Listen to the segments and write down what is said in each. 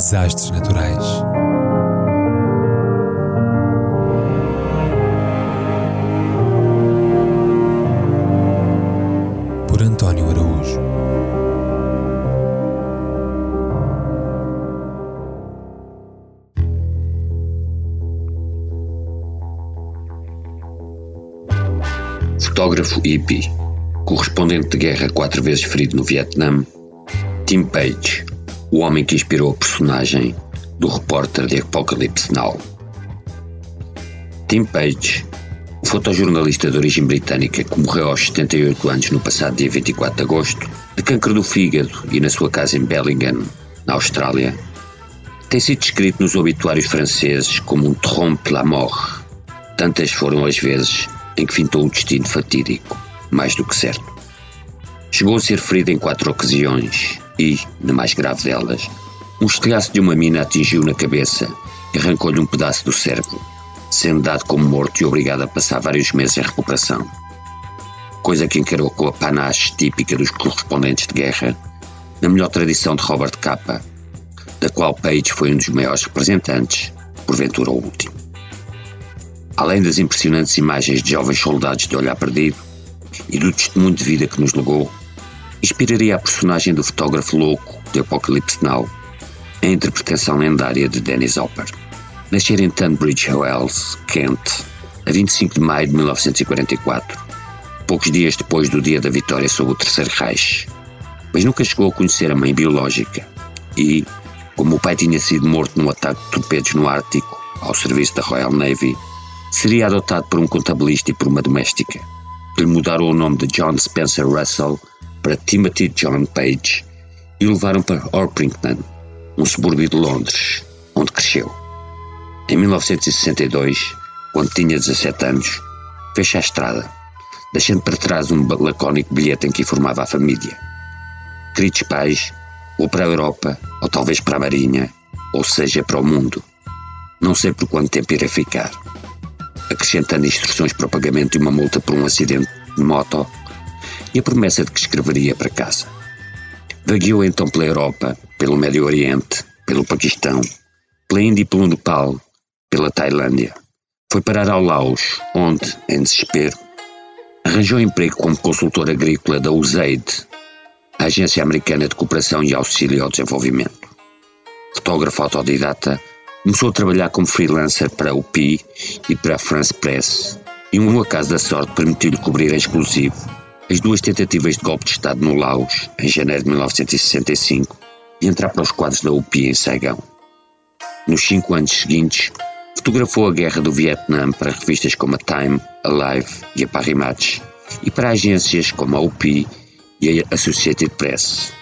Desastres naturais. Por António Araújo. Fotógrafo hippie, correspondente de guerra quatro vezes ferido no Vietnã, Tim Page, o homem que inspirou a personagem do repórter de Apocalypse Now. Tim Page, o fotojornalista de origem britânica que morreu aos 78 anos no passado dia 24 de agosto, de câncer do fígado e na sua casa em Bellingham, na Austrália, tem sido descrito nos obituários franceses como um trompe la mort. Tantas foram as vezes em que fintou um destino fatídico, mais do que certo. Chegou a ser ferido em quatro ocasiões e, na mais grave delas, um estilhaço de uma mina atingiu na cabeça e arrancou-lhe um pedaço do cérebro, sendo dado como morto e obrigado a passar vários meses em recuperação. Coisa que encarou com a panache típica dos correspondentes de guerra, na melhor tradição de Robert Capa, da qual Page foi um dos maiores representantes, porventura o último. Além das impressionantes imagens de jovens soldados de olhar perdido e do testemunho de vida que nos legou, inspiraria a personagem do fotógrafo louco de Apocalypse Now, a interpretação lendária de Dennis Hopper. Nascer em Tunbridge Wells, Kent, a 25 de maio de 1944, poucos dias depois do dia da vitória sobre o Terceiro Reich, mas nunca chegou a conhecer a mãe biológica e, como o pai tinha sido morto num ataque de torpedos no Ártico, ao serviço da Royal Navy, seria adotado por um contabilista e por uma doméstica, que lhe mudaram o nome de John Spencer Russell para Timothy John Page e o levaram para Orpington, um subúrbio de Londres, onde cresceu. Em 1962, quando tinha 17 anos, fecha a estrada, deixando para trás um lacónico bilhete em que informava a família. Queridos pais, ou para a Europa, ou talvez para a Marinha, ou seja, para o mundo. Não sei por quanto tempo irá ficar. Acrescentando instruções para o pagamento de uma multa por um acidente de moto e a promessa de que escreveria para casa. Vagueou então pela Europa, pelo Médio Oriente, pelo Paquistão, pela Índia e pelo Nepal, pela Tailândia. Foi parar ao Laos, onde, em desespero, arranjou emprego como consultor agrícola da USAID, a Agência Americana de Cooperação e Auxílio ao Desenvolvimento. Fotógrafo autodidata, começou a trabalhar como freelancer para o PI e para a France Press, e um acaso da sorte permitiu-lhe cobrir em exclusivo as duas tentativas de golpe de Estado no Laos, em janeiro de 1965, e entrar para os quadros da UPI em Saigão. Nos cinco anos seguintes, fotografou a guerra do Vietnã para revistas como a Time, Alive e a Paris Match, e para agências como a UPI e a Associated Press,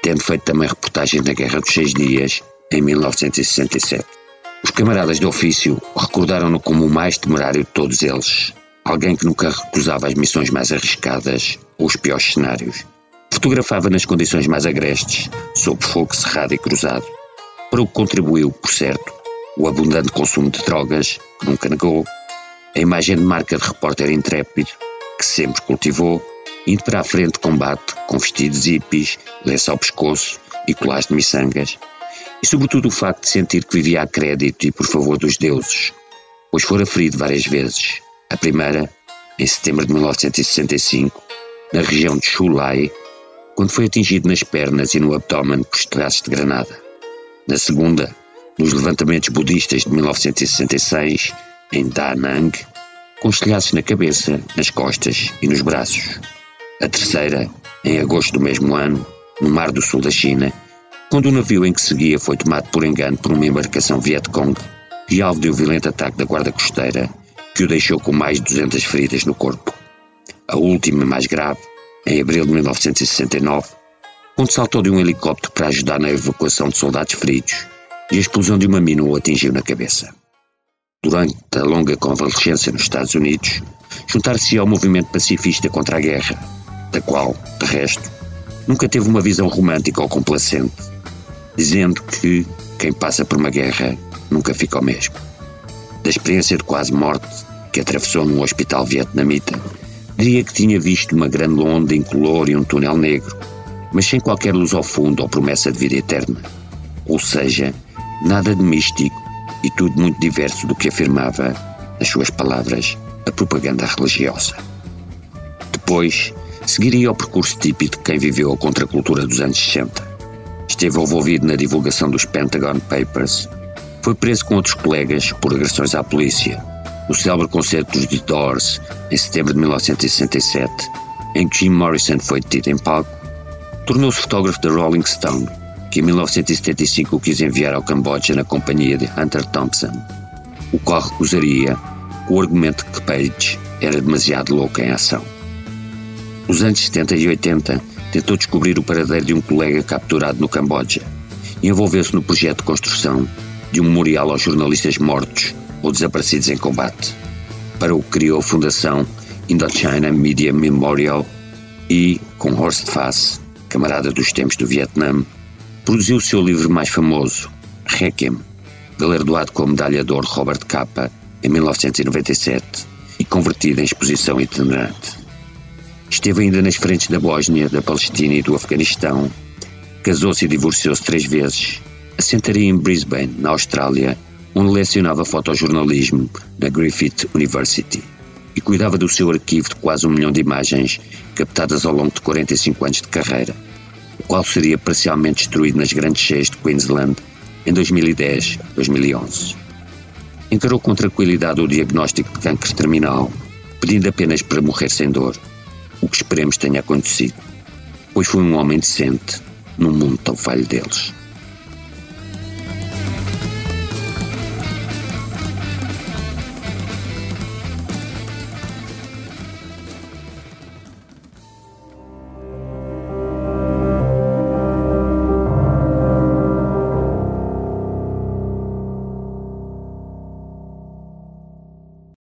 tendo feito também reportagens na Guerra dos Seis Dias, em 1967. Os camaradas de ofício recordaram-no como o mais temerário de todos eles, alguém que nunca recusava as missões mais arriscadas ou os piores cenários. Fotografava nas condições mais agrestes, sob fogo cerrado e cruzado, para o que contribuiu, por certo, o abundante consumo de drogas, que nunca negou, a imagem de marca de repórter intrépido, que sempre cultivou, indo para a frente de combate com vestidos hippies, lenço ao pescoço e colares de miçangas, e sobretudo o facto de sentir que vivia a crédito e por favor dos deuses, pois fora ferido várias vezes, a primeira, em setembro de 1965, na região de Chulai, quando foi atingido nas pernas e no abdômen por estraços de granada. Na segunda, nos levantamentos budistas de 1966, em Da Nang, com estilhaços na cabeça, nas costas e nos braços. A terceira, em agosto do mesmo ano, no Mar do Sul da China, quando o navio em que seguia foi tomado por engano por uma embarcação Vietcong e alvo de um violento ataque da guarda costeira que o deixou com mais de 200 feridas no corpo. A última, mais grave, em abril de 1969, quando saltou de um helicóptero para ajudar na evacuação de soldados feridos e a explosão de uma mina o atingiu na cabeça. Durante a longa convalescência nos Estados Unidos, juntar-se ao movimento pacifista contra a guerra, da qual, de resto, nunca teve uma visão romântica ou complacente, dizendo que quem passa por uma guerra nunca fica o mesmo. Da experiência de quase morte que atravessou num hospital vietnamita, diria que tinha visto uma grande onda incolor e um túnel negro, mas sem qualquer luz ao fundo ou promessa de vida eterna. Ou seja, nada de místico e tudo muito diverso do que afirmava, nas suas palavras, a propaganda religiosa. Depois, seguiria o percurso típico de quem viveu a contracultura dos anos 60. Esteve envolvido na divulgação dos Pentagon Papers. Foi preso com outros colegas por agressões à polícia. No célebre concerto dos The Doors, em setembro de 1967, em que Jim Morrison foi detido em palco, tornou-se fotógrafo da Rolling Stone, que em 1975 o quis enviar ao Camboja na companhia de Hunter Thompson, o qual recusaria com o argumento que Page era demasiado louco em ação. Nos anos 70 e 80, tentou descobrir o paradeiro de um colega capturado no Camboja e envolveu-se no projeto de construção de um memorial aos jornalistas mortos ou desaparecidos em combate, para o que criou a Fundação Indochina Media Memorial e, com Horst Fass, camarada dos tempos do Vietnã, produziu o seu livro mais famoso, Requiem, galardoado com a medalha de ouro Robert Capa em 1997 e convertido em exposição itinerante. Esteve ainda nas frentes da Bósnia, da Palestina e do Afeganistão. Casou-se e divorciou-se três vezes. Assentaria em Brisbane, na Austrália, onde lecionava fotojornalismo na Griffith University e cuidava do seu arquivo de quase um milhão de imagens captadas ao longo de 45 anos de carreira, o qual seria parcialmente destruído nas grandes cheias de Queensland em 2010-2011. Encarou com tranquilidade o diagnóstico de câncer terminal, pedindo apenas para morrer sem dor o que esperemos tenha acontecido, pois foi um homem decente num mundo tão falho deles.